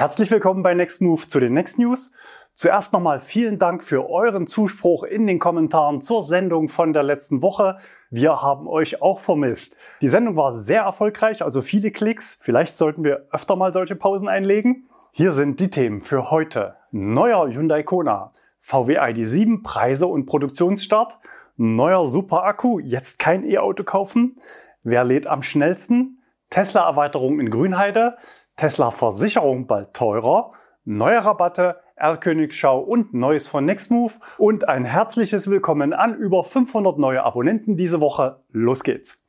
Herzlich willkommen bei Next Move zu den Next News. Zuerst nochmal vielen Dank für euren Zuspruch in den Kommentaren zur Sendung von der letzten Woche. Wir haben euch auch vermisst. Die Sendung war sehr erfolgreich, also viele Klicks. Vielleicht sollten wir öfter mal solche Pausen einlegen. Hier sind die Themen für heute. Neuer Hyundai Kona, VW ID7, Preise und Produktionsstart, neuer Super Akku, jetzt kein E-Auto kaufen, wer lädt am schnellsten, Tesla-Erweiterung in Grünheide, Tesla-Versicherung bald teurer, neue Rabatte, R-Königschau und Neues von Nextmove und ein herzliches Willkommen an über 500 neue Abonnenten diese Woche. Los geht's!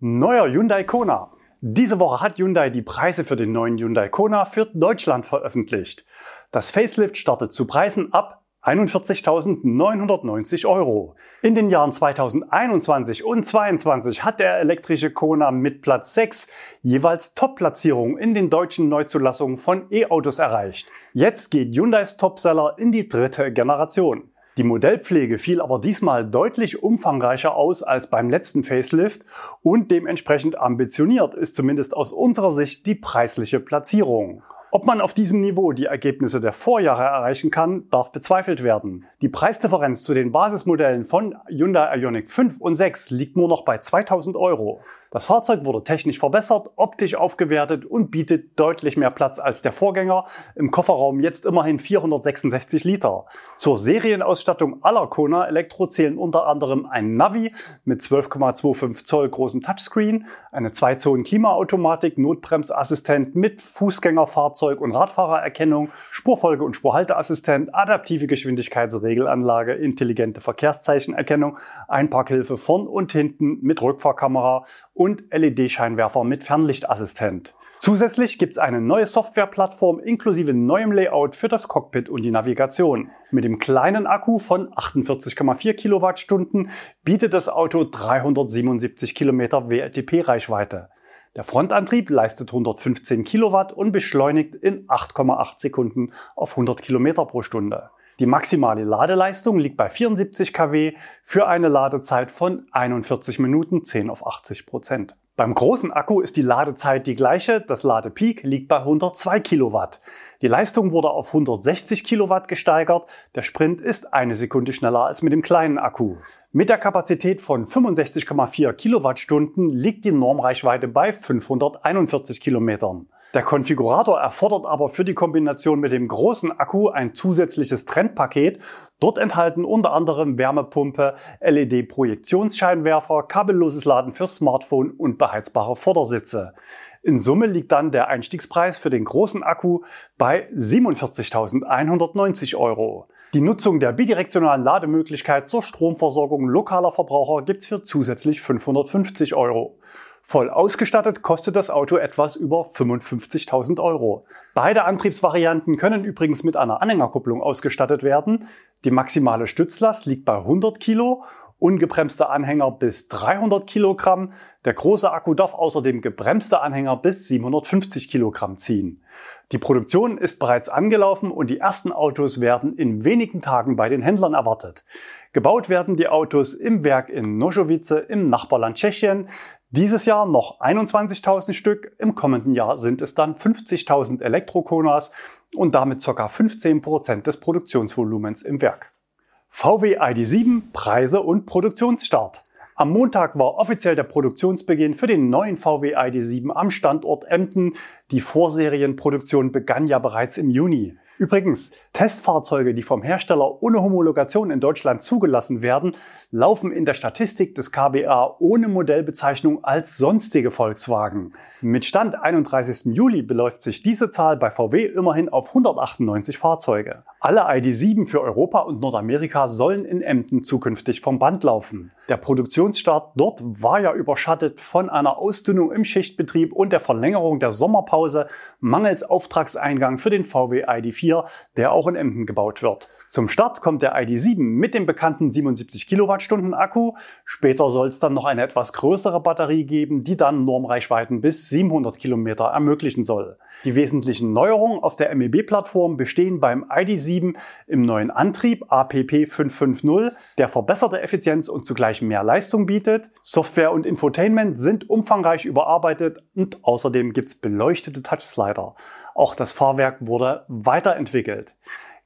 Neuer Hyundai Kona. Diese Woche hat Hyundai die Preise für den neuen Hyundai Kona für Deutschland veröffentlicht. Das Facelift startet zu Preisen ab 41.990 Euro. In den Jahren 2021 und 2022 hat der elektrische Kona mit Platz 6 jeweils Top-Platzierungen in den deutschen Neuzulassungen von E-Autos erreicht. Jetzt geht Hyundais Topseller in die dritte Generation. Die Modellpflege fiel aber diesmal deutlich umfangreicher aus als beim letzten Facelift und dementsprechend ambitioniert ist zumindest aus unserer Sicht die preisliche Platzierung. Ob man auf diesem Niveau die Ergebnisse der Vorjahre erreichen kann, darf bezweifelt werden. Die Preisdifferenz zu den Basismodellen von Hyundai Ioniq 5 und 6 liegt nur noch bei 2000 Euro. Das Fahrzeug wurde technisch verbessert, optisch aufgewertet und bietet deutlich mehr Platz als der Vorgänger. Im Kofferraum jetzt immerhin 466 Liter. Zur Serienausstattung aller Kona Elektro zählen unter anderem ein Navi mit 12,25 Zoll großem Touchscreen, eine 2-Zonen-Klimaautomatik, Notbremsassistent mit Fußgängerfahrzeug Fahrzeug- und Radfahrererkennung, Spurfolge- und Spurhalteassistent, adaptive Geschwindigkeitsregelanlage, intelligente Verkehrszeichenerkennung, Einparkhilfe vorn und hinten mit Rückfahrkamera und LED-Scheinwerfer mit Fernlichtassistent. Zusätzlich gibt es eine neue Softwareplattform inklusive neuem Layout für das Cockpit und die Navigation. Mit dem kleinen Akku von 48,4 Kilowattstunden bietet das Auto 377 Kilometer WLTP-Reichweite. Der Frontantrieb leistet 115 Kilowatt und beschleunigt in 8,8 Sekunden auf 100 Kilometer pro Stunde. Die maximale Ladeleistung liegt bei 74 kW für eine Ladezeit von 41 Minuten 10 auf 80 Prozent. Beim großen Akku ist die Ladezeit die gleiche, das Ladepeak liegt bei 102 Kilowatt. Die Leistung wurde auf 160 Kilowatt gesteigert, der Sprint ist eine Sekunde schneller als mit dem kleinen Akku. Mit der Kapazität von 65,4 Kilowattstunden liegt die Normreichweite bei 541 Kilometern. Der Konfigurator erfordert aber für die Kombination mit dem großen Akku ein zusätzliches Trendpaket. Dort enthalten unter anderem Wärmepumpe, LED-Projektionsscheinwerfer, kabelloses Laden für Smartphone und beheizbare Vordersitze. In Summe liegt dann der Einstiegspreis für den großen Akku bei 47.190 Euro. Die Nutzung der bidirektionalen Lademöglichkeit zur Stromversorgung lokaler Verbraucher gibt's für zusätzlich 550 Euro. Voll ausgestattet kostet das Auto etwas über 55.000 Euro. Beide Antriebsvarianten können übrigens mit einer Anhängerkupplung ausgestattet werden. Die maximale Stützlast liegt bei 100 Kilo ungebremste Anhänger bis 300 Kilogramm. Der große Akku darf außerdem gebremste Anhänger bis 750 Kilogramm ziehen. Die Produktion ist bereits angelaufen und die ersten Autos werden in wenigen Tagen bei den Händlern erwartet. Gebaut werden die Autos im Werk in Nožovice im Nachbarland Tschechien. Dieses Jahr noch 21.000 Stück, im kommenden Jahr sind es dann 50.000 Elektrokonas und damit ca. 15 Prozent des Produktionsvolumens im Werk. VW ID7, Preise und Produktionsstart. Am Montag war offiziell der Produktionsbeginn für den neuen VW ID7 am Standort Emden. Die Vorserienproduktion begann ja bereits im Juni. Übrigens, Testfahrzeuge, die vom Hersteller ohne Homologation in Deutschland zugelassen werden, laufen in der Statistik des KBA ohne Modellbezeichnung als sonstige Volkswagen. Mit Stand 31. Juli beläuft sich diese Zahl bei VW immerhin auf 198 Fahrzeuge. Alle ID7 für Europa und Nordamerika sollen in Emden zukünftig vom Band laufen. Der Produktionsstart dort war ja überschattet von einer Ausdünnung im Schichtbetrieb und der Verlängerung der Sommerpause mangels Auftragseingang für den VW ID4, der auch in Emden gebaut wird. Zum Start kommt der ID7 mit dem bekannten 77 Kilowattstunden Akku. Später soll es dann noch eine etwas größere Batterie geben, die dann Normreichweiten bis 700 Kilometer ermöglichen soll. Die wesentlichen Neuerungen auf der MEB-Plattform bestehen beim ID7 im neuen Antrieb APP 550, der verbesserte Effizienz und zugleich mehr Leistung bietet. Software und Infotainment sind umfangreich überarbeitet und außerdem gibt's beleuchtete Touchslider. Auch das Fahrwerk wurde weiterentwickelt.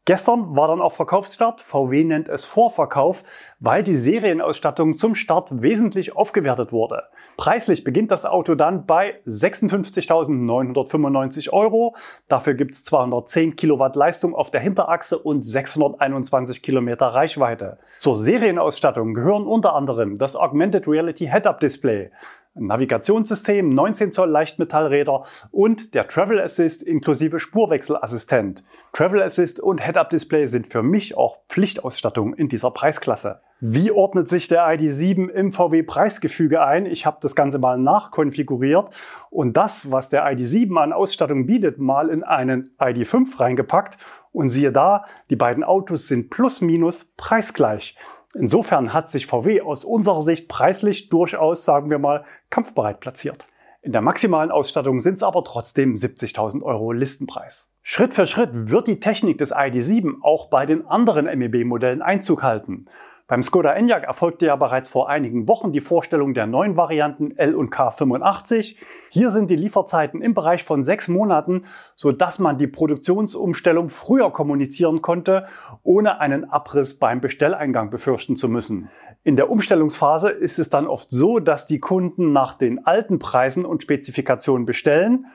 Gestern war dann auch Verkaufsstart. VW nennt es Vorverkauf, weil die Serienausstattung zum Start wesentlich aufgewertet wurde. Preislich beginnt das Auto dann bei 56.995 Euro. Dafür gibt es 210 Kilowatt Leistung auf der Hinterachse und 621 Kilometer Reichweite. Zur Serienausstattung gehören unter anderem das Augmented Reality Head-Up Display, Navigationssystem, 19 Zoll Leichtmetallräder und der Travel Assist inklusive Spurwechselassistent. Travel Assist und Head-Up Display sind für mich auch Pflichtausstattung in dieser Preisklasse. Wie ordnet sich der ID7 im VW Preisgefüge ein? Ich habe das Ganze mal nachkonfiguriert und das, was der ID7 an Ausstattung bietet, mal in einen ID5 reingepackt und siehe da, die beiden Autos sind plus minus preisgleich. Insofern hat sich VW aus unserer Sicht preislich durchaus, sagen wir mal, kampfbereit platziert. In der maximalen Ausstattung sind es aber trotzdem 70.000 Euro Listenpreis. Schritt für Schritt wird die Technik des ID7 auch bei den anderen MEB-Modellen Einzug halten. Beim Skoda Enyaq erfolgte ja bereits vor einigen Wochen die Vorstellung der neuen Varianten L und K85. Hier sind die Lieferzeiten im Bereich von sechs Monaten, so dass man die Produktionsumstellung früher kommunizieren konnte, ohne einen Abriss beim Bestelleingang befürchten zu müssen. In der Umstellungsphase ist es dann oft so, dass die Kunden nach den alten Preisen und Spezifikationen bestellen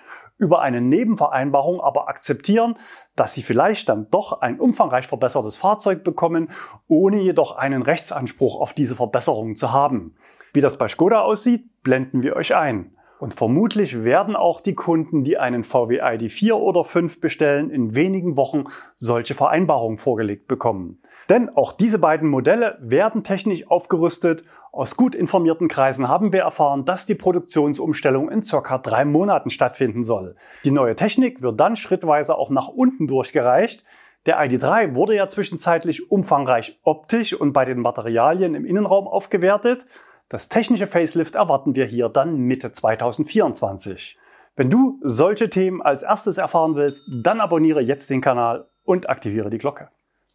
über eine Nebenvereinbarung aber akzeptieren, dass sie vielleicht dann doch ein umfangreich verbessertes Fahrzeug bekommen, ohne jedoch einen Rechtsanspruch auf diese Verbesserung zu haben. Wie das bei Skoda aussieht, blenden wir euch ein. Und vermutlich werden auch die Kunden, die einen VW ID4 oder 5 bestellen, in wenigen Wochen solche Vereinbarungen vorgelegt bekommen. Denn auch diese beiden Modelle werden technisch aufgerüstet. Aus gut informierten Kreisen haben wir erfahren, dass die Produktionsumstellung in circa drei Monaten stattfinden soll. Die neue Technik wird dann schrittweise auch nach unten durchgereicht. Der ID3 wurde ja zwischenzeitlich umfangreich optisch und bei den Materialien im Innenraum aufgewertet. Das technische Facelift erwarten wir hier dann Mitte 2024. Wenn du solche Themen als erstes erfahren willst, dann abonniere jetzt den Kanal und aktiviere die Glocke.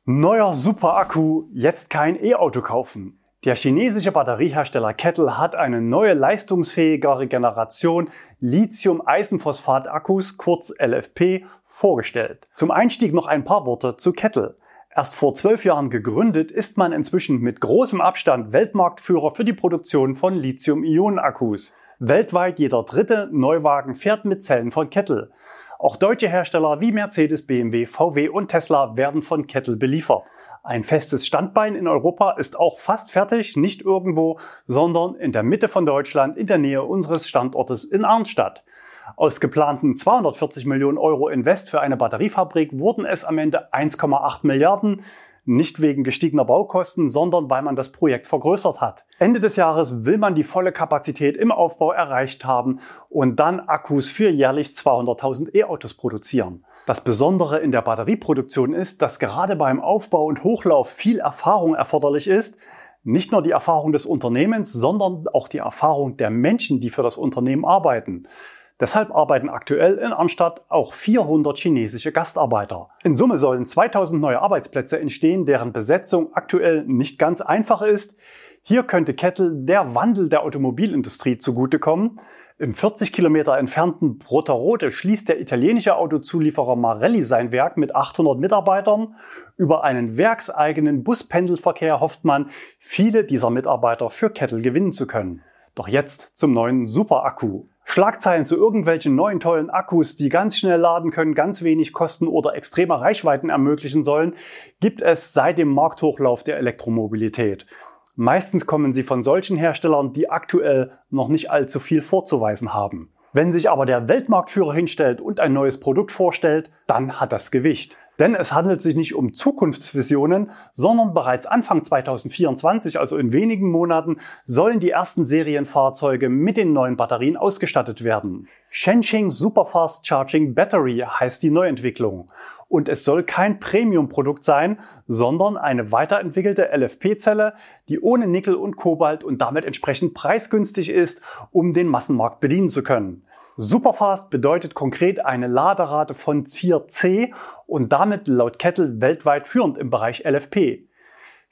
Neuer Super-Akku, jetzt kein E-Auto kaufen. Der chinesische Batteriehersteller Kettle hat eine neue leistungsfähigere Generation Lithium-Eisenphosphat-Akkus, kurz LFP, vorgestellt. Zum Einstieg noch ein paar Worte zu Kettle. Erst vor zwölf Jahren gegründet, ist man inzwischen mit großem Abstand Weltmarktführer für die Produktion von Lithium-Ionen-Akkus. Weltweit jeder dritte Neuwagen fährt mit Zellen von Kettle. Auch deutsche Hersteller wie Mercedes, BMW, VW und Tesla werden von Kettle beliefert. Ein festes Standbein in Europa ist auch fast fertig, nicht irgendwo, sondern in der Mitte von Deutschland, in der Nähe unseres Standortes in Arnstadt. Aus geplanten 240 Millionen Euro Invest für eine Batteriefabrik wurden es am Ende 1,8 Milliarden. Nicht wegen gestiegener Baukosten, sondern weil man das Projekt vergrößert hat. Ende des Jahres will man die volle Kapazität im Aufbau erreicht haben und dann Akkus für jährlich 200.000 E-Autos produzieren. Das Besondere in der Batterieproduktion ist, dass gerade beim Aufbau und Hochlauf viel Erfahrung erforderlich ist. Nicht nur die Erfahrung des Unternehmens, sondern auch die Erfahrung der Menschen, die für das Unternehmen arbeiten. Deshalb arbeiten aktuell in Arnstadt auch 400 chinesische Gastarbeiter. In Summe sollen 2000 neue Arbeitsplätze entstehen, deren Besetzung aktuell nicht ganz einfach ist. Hier könnte Kettle der Wandel der Automobilindustrie zugutekommen. Im 40 Kilometer entfernten Brotterode schließt der italienische Autozulieferer Marelli sein Werk mit 800 Mitarbeitern. Über einen werkseigenen Buspendelverkehr hofft man, viele dieser Mitarbeiter für Kettle gewinnen zu können. Doch jetzt zum neuen Superakku. Schlagzeilen zu irgendwelchen neuen tollen Akkus, die ganz schnell laden können, ganz wenig kosten oder extreme Reichweiten ermöglichen sollen, gibt es seit dem Markthochlauf der Elektromobilität. Meistens kommen sie von solchen Herstellern, die aktuell noch nicht allzu viel vorzuweisen haben. Wenn sich aber der Weltmarktführer hinstellt und ein neues Produkt vorstellt, dann hat das Gewicht. Denn es handelt sich nicht um Zukunftsvisionen, sondern bereits Anfang 2024, also in wenigen Monaten, sollen die ersten Serienfahrzeuge mit den neuen Batterien ausgestattet werden. Shenxing Superfast Charging Battery heißt die Neuentwicklung. Und es soll kein Premium-Produkt sein, sondern eine weiterentwickelte LFP-Zelle, die ohne Nickel und Kobalt und damit entsprechend preisgünstig ist, um den Massenmarkt bedienen zu können. Superfast bedeutet konkret eine Laderate von 4C und damit laut Kettle weltweit führend im Bereich LFP.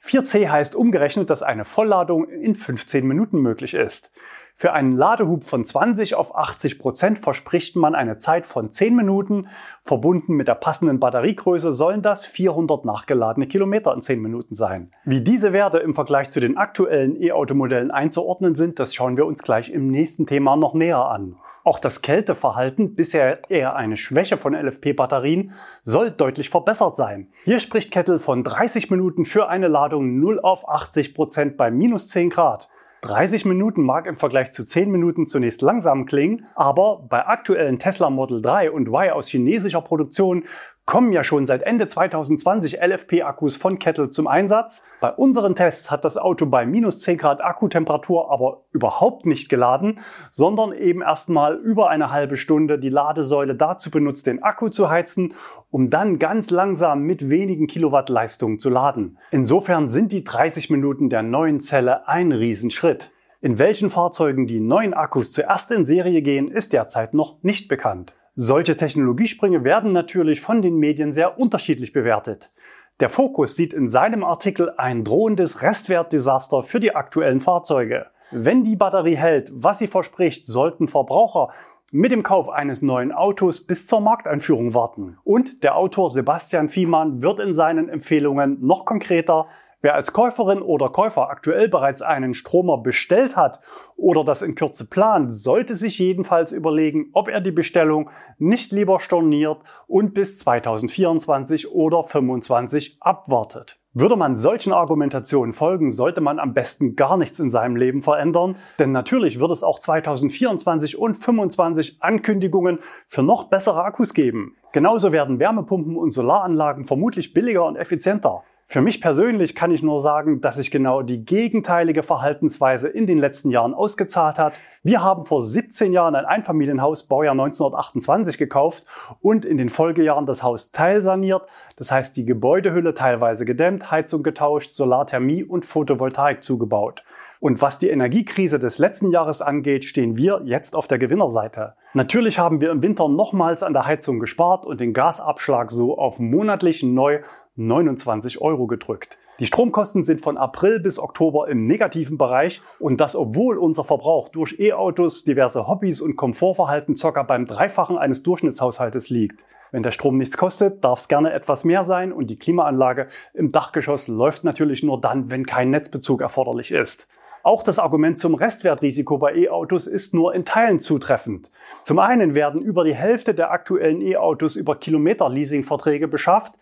4C heißt umgerechnet, dass eine Vollladung in 15 Minuten möglich ist. Für einen Ladehub von 20 auf 80 Prozent verspricht man eine Zeit von 10 Minuten. Verbunden mit der passenden Batteriegröße sollen das 400 nachgeladene Kilometer in 10 Minuten sein. Wie diese Werte im Vergleich zu den aktuellen E-Auto-Modellen einzuordnen sind, das schauen wir uns gleich im nächsten Thema noch näher an. Auch das Kälteverhalten, bisher eher eine Schwäche von LFP-Batterien, soll deutlich verbessert sein. Hier spricht Kettle von 30 Minuten für eine Ladung 0 auf 80 Prozent bei minus 10 Grad. 30 Minuten mag im Vergleich zu 10 Minuten zunächst langsam klingen, aber bei aktuellen Tesla Model 3 und Y aus chinesischer Produktion kommen ja schon seit Ende 2020 LFP-Akkus von Kettle zum Einsatz. Bei unseren Tests hat das Auto bei minus 10 Grad Akkutemperatur aber überhaupt nicht geladen, sondern eben erstmal über eine halbe Stunde die Ladesäule dazu benutzt, den Akku zu heizen, um dann ganz langsam mit wenigen Kilowatt Leistung zu laden. Insofern sind die 30 Minuten der neuen Zelle ein Riesenschritt. In welchen Fahrzeugen die neuen Akkus zuerst in Serie gehen, ist derzeit noch nicht bekannt. Solche Technologiesprünge werden natürlich von den Medien sehr unterschiedlich bewertet. Der Fokus sieht in seinem Artikel ein drohendes Restwertdesaster für die aktuellen Fahrzeuge. Wenn die Batterie hält, was sie verspricht, sollten Verbraucher mit dem Kauf eines neuen Autos bis zur Markteinführung warten. Und der Autor Sebastian Fiemann wird in seinen Empfehlungen noch konkreter, Wer als Käuferin oder Käufer aktuell bereits einen Stromer bestellt hat oder das in Kürze plant, sollte sich jedenfalls überlegen, ob er die Bestellung nicht lieber storniert und bis 2024 oder 2025 abwartet. Würde man solchen Argumentationen folgen, sollte man am besten gar nichts in seinem Leben verändern, denn natürlich wird es auch 2024 und 2025 Ankündigungen für noch bessere Akkus geben. Genauso werden Wärmepumpen und Solaranlagen vermutlich billiger und effizienter. Für mich persönlich kann ich nur sagen, dass sich genau die gegenteilige Verhaltensweise in den letzten Jahren ausgezahlt hat. Wir haben vor 17 Jahren ein Einfamilienhaus Baujahr 1928 gekauft und in den Folgejahren das Haus teilsaniert. Das heißt, die Gebäudehülle teilweise gedämmt, Heizung getauscht, Solarthermie und Photovoltaik zugebaut. Und was die Energiekrise des letzten Jahres angeht, stehen wir jetzt auf der Gewinnerseite. Natürlich haben wir im Winter nochmals an der Heizung gespart und den Gasabschlag so auf monatlich neu 29 Euro gedrückt. Die Stromkosten sind von April bis Oktober im negativen Bereich und das obwohl unser Verbrauch durch E-Autos, diverse Hobbys und Komfortverhalten circa beim Dreifachen eines Durchschnittshaushaltes liegt. Wenn der Strom nichts kostet, darf es gerne etwas mehr sein und die Klimaanlage im Dachgeschoss läuft natürlich nur dann, wenn kein Netzbezug erforderlich ist. Auch das Argument zum Restwertrisiko bei E-Autos ist nur in Teilen zutreffend. Zum einen werden über die Hälfte der aktuellen E-Autos über Kilometer-Leasing-Verträge beschafft.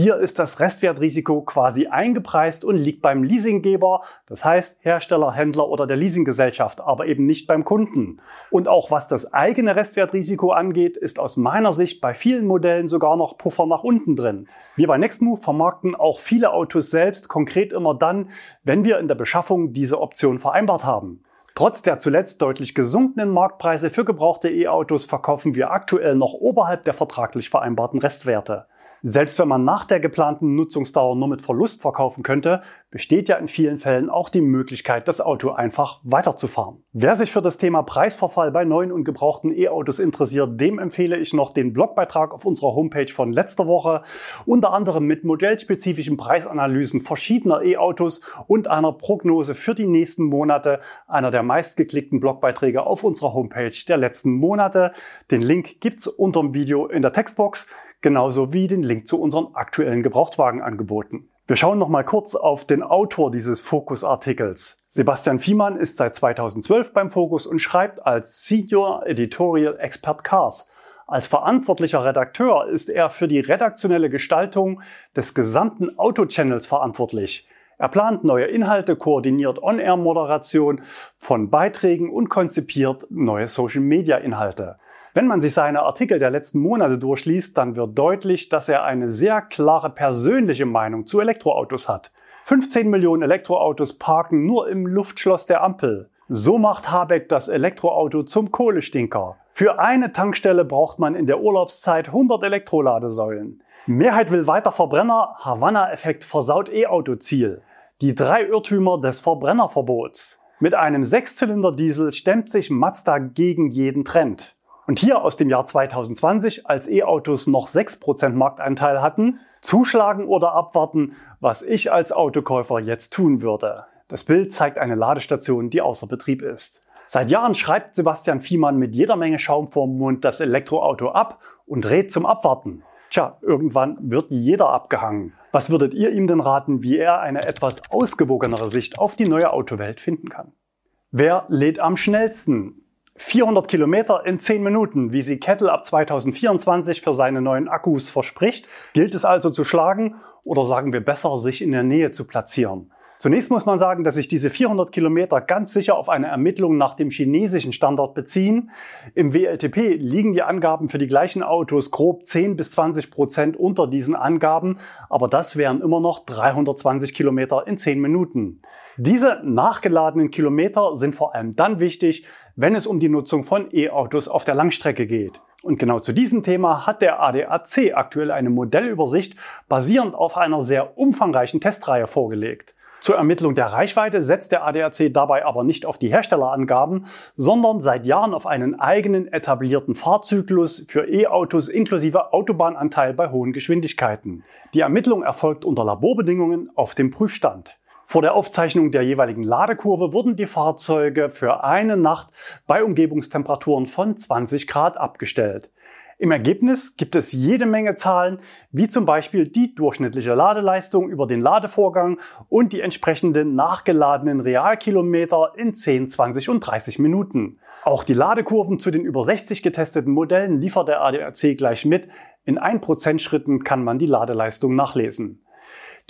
Hier ist das Restwertrisiko quasi eingepreist und liegt beim Leasinggeber, das heißt Hersteller, Händler oder der Leasinggesellschaft, aber eben nicht beim Kunden. Und auch was das eigene Restwertrisiko angeht, ist aus meiner Sicht bei vielen Modellen sogar noch Puffer nach unten drin. Wir bei Nextmove vermarkten auch viele Autos selbst, konkret immer dann, wenn wir in der Beschaffung diese Option vereinbart haben. Trotz der zuletzt deutlich gesunkenen Marktpreise für gebrauchte E-Autos verkaufen wir aktuell noch oberhalb der vertraglich vereinbarten Restwerte. Selbst wenn man nach der geplanten Nutzungsdauer nur mit Verlust verkaufen könnte, besteht ja in vielen Fällen auch die Möglichkeit, das Auto einfach weiterzufahren. Wer sich für das Thema Preisverfall bei neuen und gebrauchten E-Autos interessiert, dem empfehle ich noch den Blogbeitrag auf unserer Homepage von letzter Woche, unter anderem mit modellspezifischen Preisanalysen verschiedener E-Autos und einer Prognose für die nächsten Monate, einer der meistgeklickten Blogbeiträge auf unserer Homepage der letzten Monate. Den Link gibt's unter dem Video in der Textbox genauso wie den Link zu unseren aktuellen Gebrauchtwagenangeboten. Wir schauen noch mal kurz auf den Autor dieses Focus-Artikels. Sebastian Fiemann ist seit 2012 beim Focus und schreibt als Senior Editorial Expert Cars. Als verantwortlicher Redakteur ist er für die redaktionelle Gestaltung des gesamten Auto-Channels verantwortlich. Er plant neue Inhalte, koordiniert On-Air-Moderation von Beiträgen und konzipiert neue Social-Media-Inhalte. Wenn man sich seine Artikel der letzten Monate durchliest, dann wird deutlich, dass er eine sehr klare persönliche Meinung zu Elektroautos hat. 15 Millionen Elektroautos parken nur im Luftschloss der Ampel. So macht Habeck das Elektroauto zum Kohlestinker. Für eine Tankstelle braucht man in der Urlaubszeit 100 Elektroladesäulen. Mehrheit will weiter Verbrenner, Havanna-Effekt versaut E-Auto-Ziel. Die drei Irrtümer des Verbrennerverbots. Mit einem Sechszylinder-Diesel stemmt sich Mazda gegen jeden Trend. Und hier aus dem Jahr 2020, als E-Autos noch 6% Marktanteil hatten, zuschlagen oder abwarten, was ich als Autokäufer jetzt tun würde. Das Bild zeigt eine Ladestation, die außer Betrieb ist. Seit Jahren schreibt Sebastian Fiemann mit jeder Menge Schaum vorm Mund das Elektroauto ab und rät zum Abwarten. Tja, irgendwann wird jeder abgehangen. Was würdet ihr ihm denn raten, wie er eine etwas ausgewogenere Sicht auf die neue Autowelt finden kann? Wer lädt am schnellsten? 400 Kilometer in 10 Minuten, wie sie Kettle ab 2024 für seine neuen Akkus verspricht. Gilt es also zu schlagen oder sagen wir besser, sich in der Nähe zu platzieren? Zunächst muss man sagen, dass sich diese 400 Kilometer ganz sicher auf eine Ermittlung nach dem chinesischen Standard beziehen. Im WLTP liegen die Angaben für die gleichen Autos grob 10 bis 20 Prozent unter diesen Angaben, aber das wären immer noch 320 Kilometer in 10 Minuten. Diese nachgeladenen Kilometer sind vor allem dann wichtig, wenn es um die Nutzung von E-Autos auf der Langstrecke geht. Und genau zu diesem Thema hat der ADAC aktuell eine Modellübersicht basierend auf einer sehr umfangreichen Testreihe vorgelegt. Zur Ermittlung der Reichweite setzt der ADAC dabei aber nicht auf die Herstellerangaben, sondern seit Jahren auf einen eigenen etablierten Fahrzyklus für E-Autos inklusive Autobahnanteil bei hohen Geschwindigkeiten. Die Ermittlung erfolgt unter Laborbedingungen auf dem Prüfstand. Vor der Aufzeichnung der jeweiligen Ladekurve wurden die Fahrzeuge für eine Nacht bei Umgebungstemperaturen von 20 Grad abgestellt. Im Ergebnis gibt es jede Menge Zahlen, wie zum Beispiel die durchschnittliche Ladeleistung über den Ladevorgang und die entsprechenden nachgeladenen Realkilometer in 10, 20 und 30 Minuten. Auch die Ladekurven zu den über 60 getesteten Modellen liefert der ADAC gleich mit. In 1% Schritten kann man die Ladeleistung nachlesen.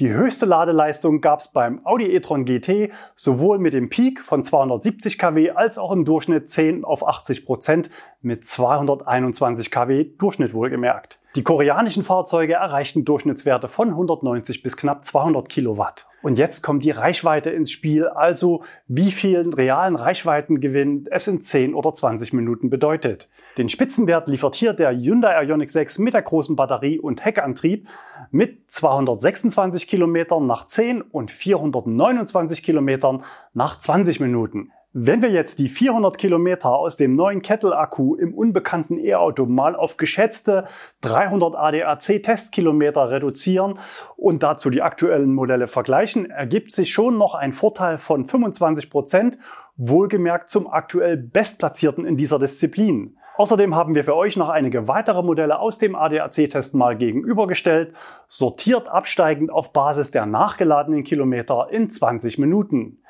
Die höchste Ladeleistung gab es beim Audi e-tron GT sowohl mit dem Peak von 270 kW als auch im Durchschnitt 10 auf 80 Prozent mit 221 kW Durchschnitt wohlgemerkt. Die koreanischen Fahrzeuge erreichten Durchschnittswerte von 190 bis knapp 200 Kilowatt. Und jetzt kommt die Reichweite ins Spiel, also wie vielen realen Reichweitengewinn es in 10 oder 20 Minuten bedeutet. Den Spitzenwert liefert hier der Hyundai Ioniq 6 mit der großen Batterie und Heckantrieb mit 226 Kilometern nach 10 und 429 Kilometern nach 20 Minuten. Wenn wir jetzt die 400 Kilometer aus dem neuen Kettle-Akku im unbekannten E-Auto mal auf geschätzte 300 ADAC-Testkilometer reduzieren und dazu die aktuellen Modelle vergleichen, ergibt sich schon noch ein Vorteil von 25 Prozent, wohlgemerkt zum aktuell bestplatzierten in dieser Disziplin. Außerdem haben wir für euch noch einige weitere Modelle aus dem ADAC-Test mal gegenübergestellt, sortiert absteigend auf Basis der nachgeladenen Kilometer in 20 Minuten.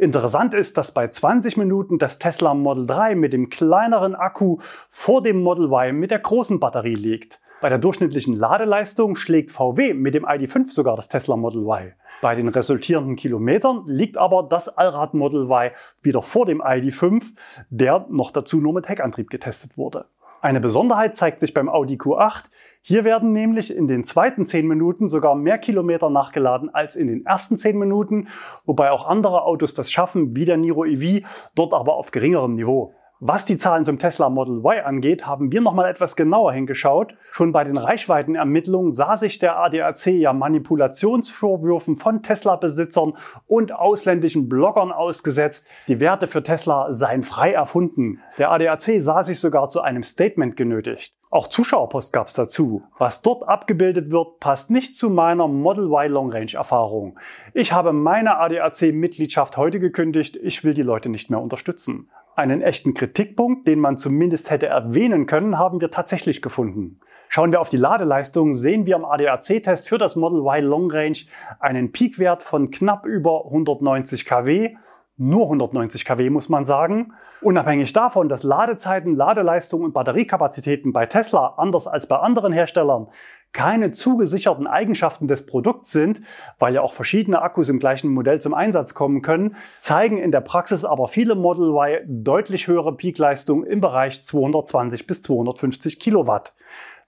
Interessant ist, dass bei 20 Minuten das Tesla Model 3 mit dem kleineren Akku vor dem Model Y mit der großen Batterie liegt. Bei der durchschnittlichen Ladeleistung schlägt VW mit dem ID5 sogar das Tesla Model Y. Bei den resultierenden Kilometern liegt aber das Allrad Model Y wieder vor dem ID5, der noch dazu nur mit Heckantrieb getestet wurde. Eine Besonderheit zeigt sich beim Audi Q8. Hier werden nämlich in den zweiten 10 Minuten sogar mehr Kilometer nachgeladen als in den ersten 10 Minuten, wobei auch andere Autos das schaffen, wie der Niro EV, dort aber auf geringerem Niveau. Was die Zahlen zum Tesla Model Y angeht, haben wir nochmal etwas genauer hingeschaut. Schon bei den Reichweitenermittlungen sah sich der ADAC ja Manipulationsvorwürfen von Tesla-Besitzern und ausländischen Bloggern ausgesetzt. Die Werte für Tesla seien frei erfunden. Der ADAC sah sich sogar zu einem Statement genötigt. Auch Zuschauerpost gab's dazu. Was dort abgebildet wird, passt nicht zu meiner Model Y Long Range Erfahrung. Ich habe meine ADAC-Mitgliedschaft heute gekündigt. Ich will die Leute nicht mehr unterstützen. Einen echten Kritikpunkt, den man zumindest hätte erwähnen können, haben wir tatsächlich gefunden. Schauen wir auf die Ladeleistung, sehen wir am ADAC-Test für das Model Y Long Range einen Peakwert von knapp über 190 kW nur 190 kW, muss man sagen. Unabhängig davon, dass Ladezeiten, Ladeleistung und Batteriekapazitäten bei Tesla, anders als bei anderen Herstellern, keine zugesicherten Eigenschaften des Produkts sind, weil ja auch verschiedene Akkus im gleichen Modell zum Einsatz kommen können, zeigen in der Praxis aber viele Model Y deutlich höhere Peakleistung im Bereich 220 bis 250 Kilowatt.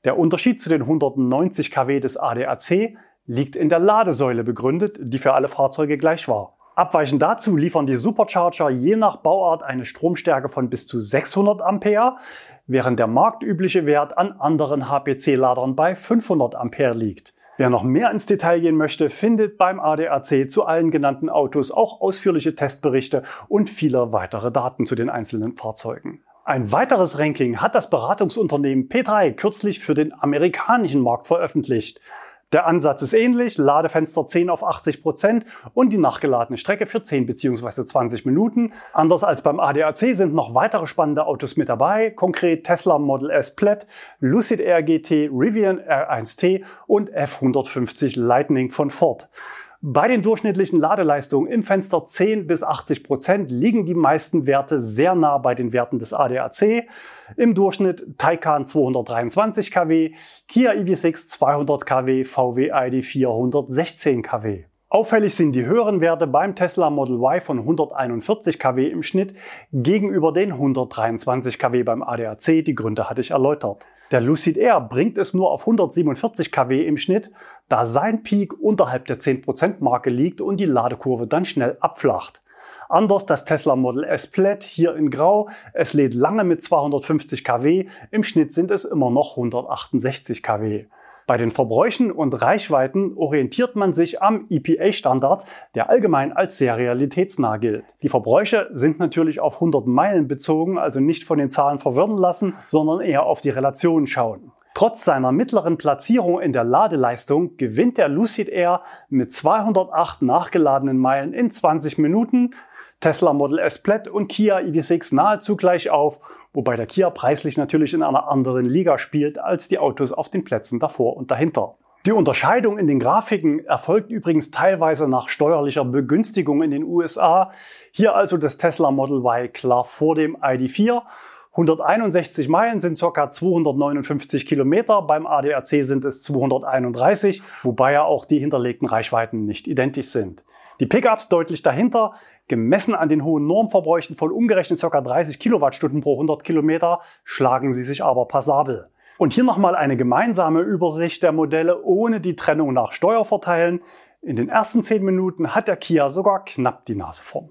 Der Unterschied zu den 190 kW des ADAC liegt in der Ladesäule begründet, die für alle Fahrzeuge gleich war. Abweichend dazu liefern die Supercharger je nach Bauart eine Stromstärke von bis zu 600 Ampere, während der marktübliche Wert an anderen HPC-Ladern bei 500 Ampere liegt. Wer noch mehr ins Detail gehen möchte, findet beim ADAC zu allen genannten Autos auch ausführliche Testberichte und viele weitere Daten zu den einzelnen Fahrzeugen. Ein weiteres Ranking hat das Beratungsunternehmen P3 kürzlich für den amerikanischen Markt veröffentlicht. Der Ansatz ist ähnlich, Ladefenster 10 auf 80 Prozent und die nachgeladene Strecke für 10 bzw. 20 Minuten. Anders als beim ADAC sind noch weitere spannende Autos mit dabei, konkret Tesla Model S Plaid, Lucid Air GT, Rivian R1T und F150 Lightning von Ford. Bei den durchschnittlichen Ladeleistungen im Fenster 10 bis 80 Prozent liegen die meisten Werte sehr nah bei den Werten des ADAC. Im Durchschnitt Taycan 223 kW, Kia EV6 200 kW, VW ID 416 kW. Auffällig sind die höheren Werte beim Tesla Model Y von 141 kW im Schnitt gegenüber den 123 kW beim ADAC. Die Gründe hatte ich erläutert. Der Lucid Air bringt es nur auf 147 kW im Schnitt, da sein Peak unterhalb der 10% Marke liegt und die Ladekurve dann schnell abflacht. Anders das Tesla Model S Plaid hier in Grau. Es lädt lange mit 250 kW. Im Schnitt sind es immer noch 168 kW. Bei den Verbräuchen und Reichweiten orientiert man sich am EPA-Standard, der allgemein als sehr realitätsnah gilt. Die Verbräuche sind natürlich auf 100 Meilen bezogen, also nicht von den Zahlen verwirren lassen, sondern eher auf die Relation schauen. Trotz seiner mittleren Platzierung in der Ladeleistung gewinnt der Lucid Air mit 208 nachgeladenen Meilen in 20 Minuten Tesla Model S Plaid und Kia EV6 nahezu gleich auf, wobei der Kia preislich natürlich in einer anderen Liga spielt als die Autos auf den Plätzen davor und dahinter. Die Unterscheidung in den Grafiken erfolgt übrigens teilweise nach steuerlicher Begünstigung in den USA. Hier also das Tesla Model Y klar vor dem ID4. 161 Meilen sind ca. 259 Kilometer, beim ADAC sind es 231, wobei ja auch die hinterlegten Reichweiten nicht identisch sind. Die Pickups deutlich dahinter, gemessen an den hohen Normverbräuchen von umgerechnet ca. 30 Kilowattstunden pro 100 Kilometer, schlagen sie sich aber passabel. Und hier nochmal eine gemeinsame Übersicht der Modelle ohne die Trennung nach Steuervorteilen. In den ersten 10 Minuten hat der Kia sogar knapp die Nase vorn.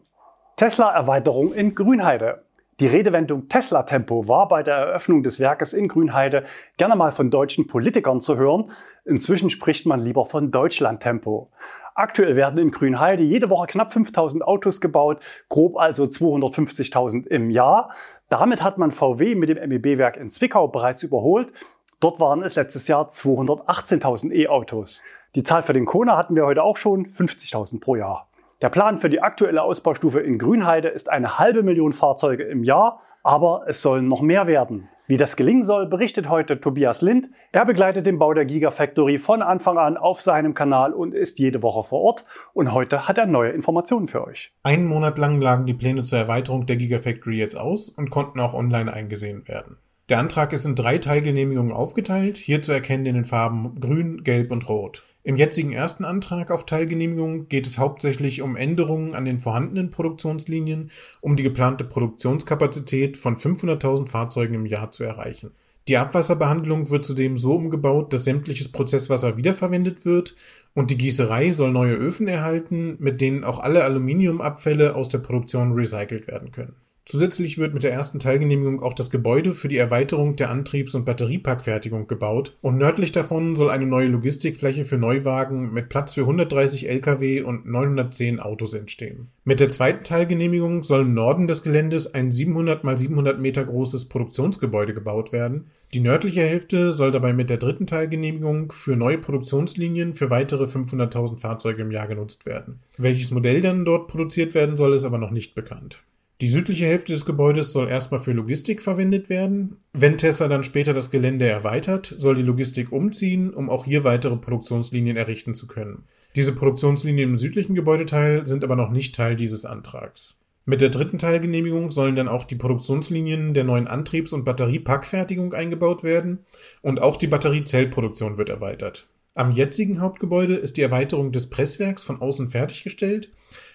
Tesla-Erweiterung in Grünheide. Die Redewendung Tesla-Tempo war bei der Eröffnung des Werkes in Grünheide gerne mal von deutschen Politikern zu hören. Inzwischen spricht man lieber von Deutschland-Tempo. Aktuell werden in Grünheide jede Woche knapp 5000 Autos gebaut, grob also 250.000 im Jahr. Damit hat man VW mit dem MEB-Werk in Zwickau bereits überholt. Dort waren es letztes Jahr 218.000 E-Autos. Die Zahl für den Kona hatten wir heute auch schon, 50.000 pro Jahr. Der Plan für die aktuelle Ausbaustufe in Grünheide ist eine halbe Million Fahrzeuge im Jahr, aber es sollen noch mehr werden. Wie das gelingen soll, berichtet heute Tobias Lind. Er begleitet den Bau der Gigafactory von Anfang an auf seinem Kanal und ist jede Woche vor Ort. Und heute hat er neue Informationen für euch. Einen Monat lang lagen die Pläne zur Erweiterung der Gigafactory jetzt aus und konnten auch online eingesehen werden. Der Antrag ist in drei Teilgenehmigungen aufgeteilt, hier zu erkennen in den Farben Grün, Gelb und Rot. Im jetzigen ersten Antrag auf Teilgenehmigung geht es hauptsächlich um Änderungen an den vorhandenen Produktionslinien, um die geplante Produktionskapazität von 500.000 Fahrzeugen im Jahr zu erreichen. Die Abwasserbehandlung wird zudem so umgebaut, dass sämtliches Prozesswasser wiederverwendet wird und die Gießerei soll neue Öfen erhalten, mit denen auch alle Aluminiumabfälle aus der Produktion recycelt werden können. Zusätzlich wird mit der ersten Teilgenehmigung auch das Gebäude für die Erweiterung der Antriebs- und Batteriepackfertigung gebaut und nördlich davon soll eine neue Logistikfläche für Neuwagen mit Platz für 130 Lkw und 910 Autos entstehen. Mit der zweiten Teilgenehmigung soll im Norden des Geländes ein 700 mal 700 Meter großes Produktionsgebäude gebaut werden. Die nördliche Hälfte soll dabei mit der dritten Teilgenehmigung für neue Produktionslinien für weitere 500.000 Fahrzeuge im Jahr genutzt werden. Welches Modell dann dort produziert werden soll, ist aber noch nicht bekannt. Die südliche Hälfte des Gebäudes soll erstmal für Logistik verwendet werden. Wenn Tesla dann später das Gelände erweitert, soll die Logistik umziehen, um auch hier weitere Produktionslinien errichten zu können. Diese Produktionslinien im südlichen Gebäudeteil sind aber noch nicht Teil dieses Antrags. Mit der dritten Teilgenehmigung sollen dann auch die Produktionslinien der neuen Antriebs- und Batteriepackfertigung eingebaut werden und auch die Batteriezellproduktion wird erweitert. Am jetzigen Hauptgebäude ist die Erweiterung des Presswerks von außen fertiggestellt,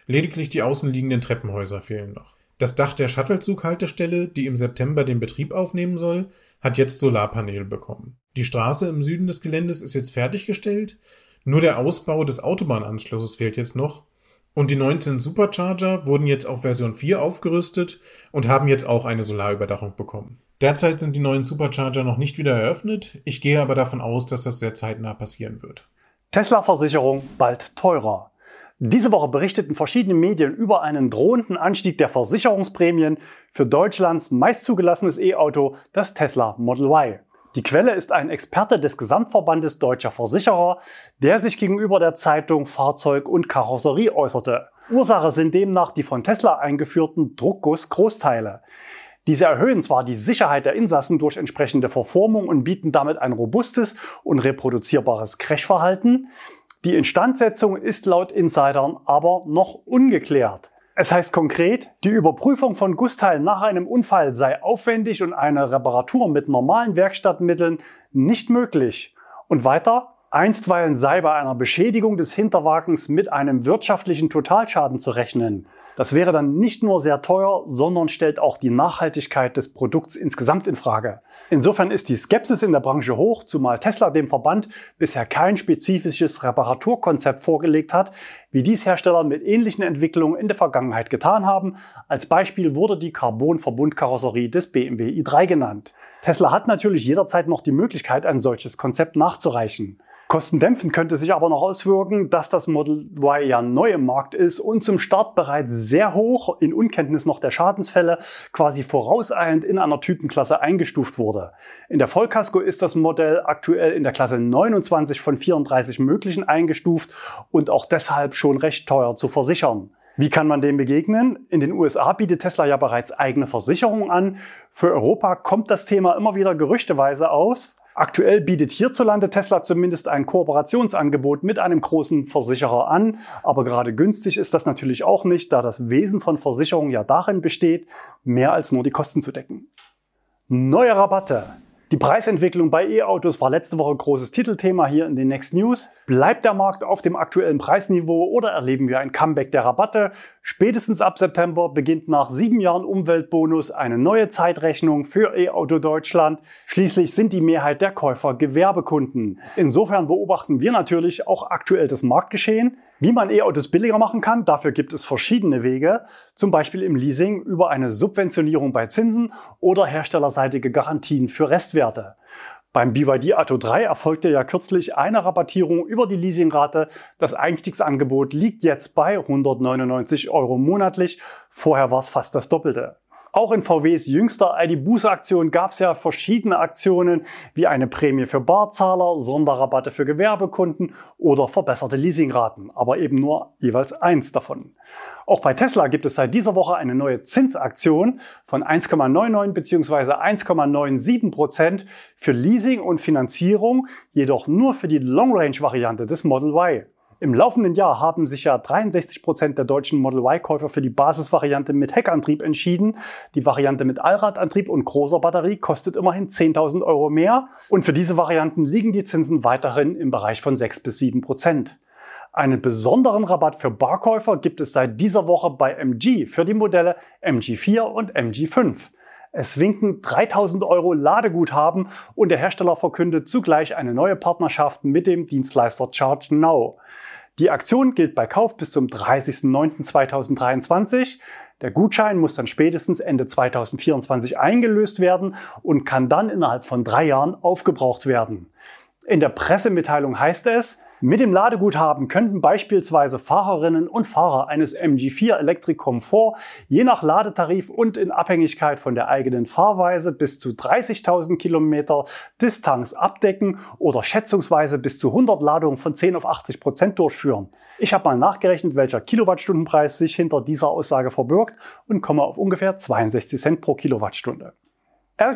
lediglich die außenliegenden Treppenhäuser fehlen noch. Das Dach der Shuttlezug-Haltestelle, die im September den Betrieb aufnehmen soll, hat jetzt Solarpaneele bekommen. Die Straße im Süden des Geländes ist jetzt fertiggestellt, nur der Ausbau des Autobahnanschlusses fehlt jetzt noch und die 19 Supercharger wurden jetzt auf Version 4 aufgerüstet und haben jetzt auch eine Solarüberdachung bekommen. Derzeit sind die neuen Supercharger noch nicht wieder eröffnet. Ich gehe aber davon aus, dass das sehr zeitnah passieren wird. Tesla-Versicherung bald teurer. Diese Woche berichteten verschiedene Medien über einen drohenden Anstieg der Versicherungsprämien für Deutschlands meist zugelassenes E-Auto, das Tesla Model Y. Die Quelle ist ein Experte des Gesamtverbandes deutscher Versicherer, der sich gegenüber der Zeitung Fahrzeug und Karosserie äußerte. Ursache sind demnach die von Tesla eingeführten Druckguss-Großteile. Diese erhöhen zwar die Sicherheit der Insassen durch entsprechende Verformung und bieten damit ein robustes und reproduzierbares Crashverhalten. Die Instandsetzung ist laut Insidern aber noch ungeklärt. Es heißt konkret, die Überprüfung von Gussteilen nach einem Unfall sei aufwendig und eine Reparatur mit normalen Werkstattmitteln nicht möglich. Und weiter, Einstweilen sei bei einer Beschädigung des Hinterwagens mit einem wirtschaftlichen Totalschaden zu rechnen. Das wäre dann nicht nur sehr teuer, sondern stellt auch die Nachhaltigkeit des Produkts insgesamt in Frage. Insofern ist die Skepsis in der Branche hoch, zumal Tesla dem Verband bisher kein spezifisches Reparaturkonzept vorgelegt hat, wie dies Hersteller mit ähnlichen Entwicklungen in der Vergangenheit getan haben. Als Beispiel wurde die Carbon-Verbundkarosserie des BMW i3 genannt. Tesla hat natürlich jederzeit noch die Möglichkeit, ein solches Konzept nachzureichen. Kostendämpfend könnte sich aber noch auswirken, dass das Model Y ja neu im Markt ist und zum Start bereits sehr hoch in Unkenntnis noch der Schadensfälle quasi vorauseilend in einer Typenklasse eingestuft wurde. In der Vollkasko ist das Modell aktuell in der Klasse 29 von 34 möglichen eingestuft und auch deshalb schon recht teuer zu versichern. Wie kann man dem begegnen? In den USA bietet Tesla ja bereits eigene Versicherungen an. Für Europa kommt das Thema immer wieder gerüchteweise aus. Aktuell bietet hierzulande Tesla zumindest ein Kooperationsangebot mit einem großen Versicherer an, aber gerade günstig ist das natürlich auch nicht, da das Wesen von Versicherungen ja darin besteht, mehr als nur die Kosten zu decken. Neue Rabatte. Die Preisentwicklung bei E-Autos war letzte Woche großes Titelthema hier in den Next News. Bleibt der Markt auf dem aktuellen Preisniveau oder erleben wir ein Comeback der Rabatte? Spätestens ab September beginnt nach sieben Jahren Umweltbonus eine neue Zeitrechnung für E-Auto Deutschland. Schließlich sind die Mehrheit der Käufer Gewerbekunden. Insofern beobachten wir natürlich auch aktuell das Marktgeschehen. Wie man E-Autos billiger machen kann, dafür gibt es verschiedene Wege, zum Beispiel im Leasing über eine Subventionierung bei Zinsen oder herstellerseitige Garantien für Restwerte. Beim BYD Atto 3 erfolgte ja kürzlich eine Rabattierung über die Leasingrate. Das Einstiegsangebot liegt jetzt bei 199 Euro monatlich. Vorher war es fast das Doppelte. Auch in VWs jüngster ID-Buße-Aktion gab es ja verschiedene Aktionen, wie eine Prämie für Barzahler, Sonderrabatte für Gewerbekunden oder verbesserte Leasingraten, aber eben nur jeweils eins davon. Auch bei Tesla gibt es seit dieser Woche eine neue Zinsaktion von 1,99 bzw. 1,97 Prozent für Leasing und Finanzierung, jedoch nur für die Long-Range-Variante des Model Y. Im laufenden Jahr haben sich ja 63 Prozent der deutschen Model Y-Käufer für die Basisvariante mit Heckantrieb entschieden. Die Variante mit Allradantrieb und großer Batterie kostet immerhin 10.000 Euro mehr. Und für diese Varianten liegen die Zinsen weiterhin im Bereich von 6 bis 7 Prozent. Einen besonderen Rabatt für Barkäufer gibt es seit dieser Woche bei MG für die Modelle MG4 und MG5. Es winken 3000 Euro Ladeguthaben und der Hersteller verkündet zugleich eine neue Partnerschaft mit dem Dienstleister Charge Now. Die Aktion gilt bei Kauf bis zum 30.09.2023. Der Gutschein muss dann spätestens Ende 2024 eingelöst werden und kann dann innerhalb von drei Jahren aufgebraucht werden. In der Pressemitteilung heißt es, mit dem Ladeguthaben könnten beispielsweise Fahrerinnen und Fahrer eines MG4 Electric Comfort je nach Ladetarif und in Abhängigkeit von der eigenen Fahrweise bis zu 30.000 Kilometer Distanz abdecken oder schätzungsweise bis zu 100 Ladungen von 10 auf 80 Prozent durchführen. Ich habe mal nachgerechnet, welcher Kilowattstundenpreis sich hinter dieser Aussage verbirgt und komme auf ungefähr 62 Cent pro Kilowattstunde. R.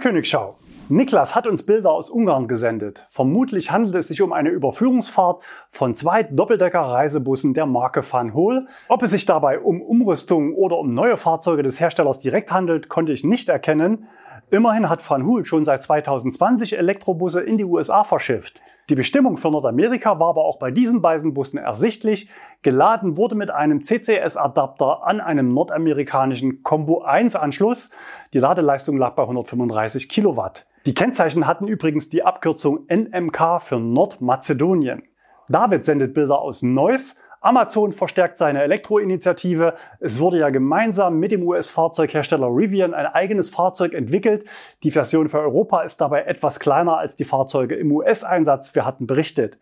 Niklas hat uns Bilder aus Ungarn gesendet. Vermutlich handelt es sich um eine Überführungsfahrt von zwei Doppeldecker-Reisebussen der Marke Van Hool. Ob es sich dabei um Umrüstung oder um neue Fahrzeuge des Herstellers direkt handelt, konnte ich nicht erkennen. Immerhin hat Van Hool schon seit 2020 Elektrobusse in die USA verschifft. Die Bestimmung für Nordamerika war aber auch bei diesen beiden Bussen ersichtlich. Geladen wurde mit einem CCS-Adapter an einem nordamerikanischen Combo 1 Anschluss. Die Ladeleistung lag bei 135 Kilowatt. Die Kennzeichen hatten übrigens die Abkürzung NMK für Nordmazedonien. David sendet Bilder aus Neuss. Amazon verstärkt seine Elektroinitiative. Es wurde ja gemeinsam mit dem US-Fahrzeughersteller Rivian ein eigenes Fahrzeug entwickelt. Die Version für Europa ist dabei etwas kleiner als die Fahrzeuge im US-Einsatz. Wir hatten berichtet.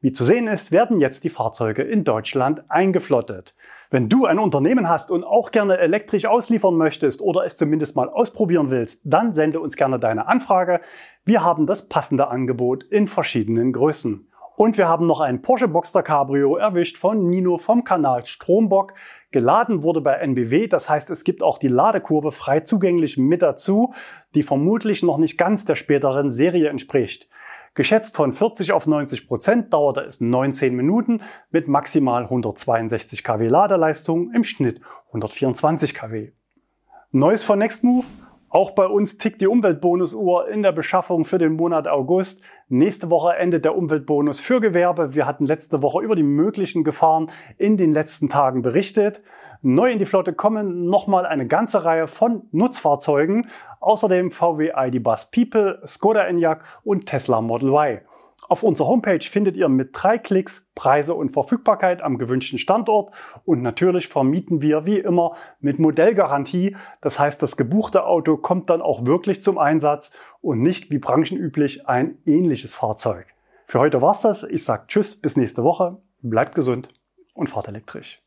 Wie zu sehen ist, werden jetzt die Fahrzeuge in Deutschland eingeflottet. Wenn du ein Unternehmen hast und auch gerne elektrisch ausliefern möchtest oder es zumindest mal ausprobieren willst, dann sende uns gerne deine Anfrage. Wir haben das passende Angebot in verschiedenen Größen. Und wir haben noch ein Porsche Boxster Cabrio erwischt von Nino vom Kanal Strombock. Geladen wurde bei NBW, das heißt es gibt auch die Ladekurve frei zugänglich mit dazu, die vermutlich noch nicht ganz der späteren Serie entspricht. Geschätzt von 40 auf 90 Prozent dauerte es 19 Minuten mit maximal 162 kW Ladeleistung, im Schnitt 124 kW. Neues von Nextmove? Auch bei uns tickt die Umweltbonusuhr in der Beschaffung für den Monat August. Nächste Woche endet der Umweltbonus für Gewerbe. Wir hatten letzte Woche über die möglichen Gefahren in den letzten Tagen berichtet. Neu in die Flotte kommen nochmal eine ganze Reihe von Nutzfahrzeugen. Außerdem VW ID Bus People, Skoda Enyaq und Tesla Model Y. Auf unserer Homepage findet ihr mit drei Klicks Preise und Verfügbarkeit am gewünschten Standort und natürlich vermieten wir wie immer mit Modellgarantie. Das heißt, das gebuchte Auto kommt dann auch wirklich zum Einsatz und nicht wie branchenüblich ein ähnliches Fahrzeug. Für heute war's das. Ich sage Tschüss, bis nächste Woche. Bleibt gesund und fahrt elektrisch.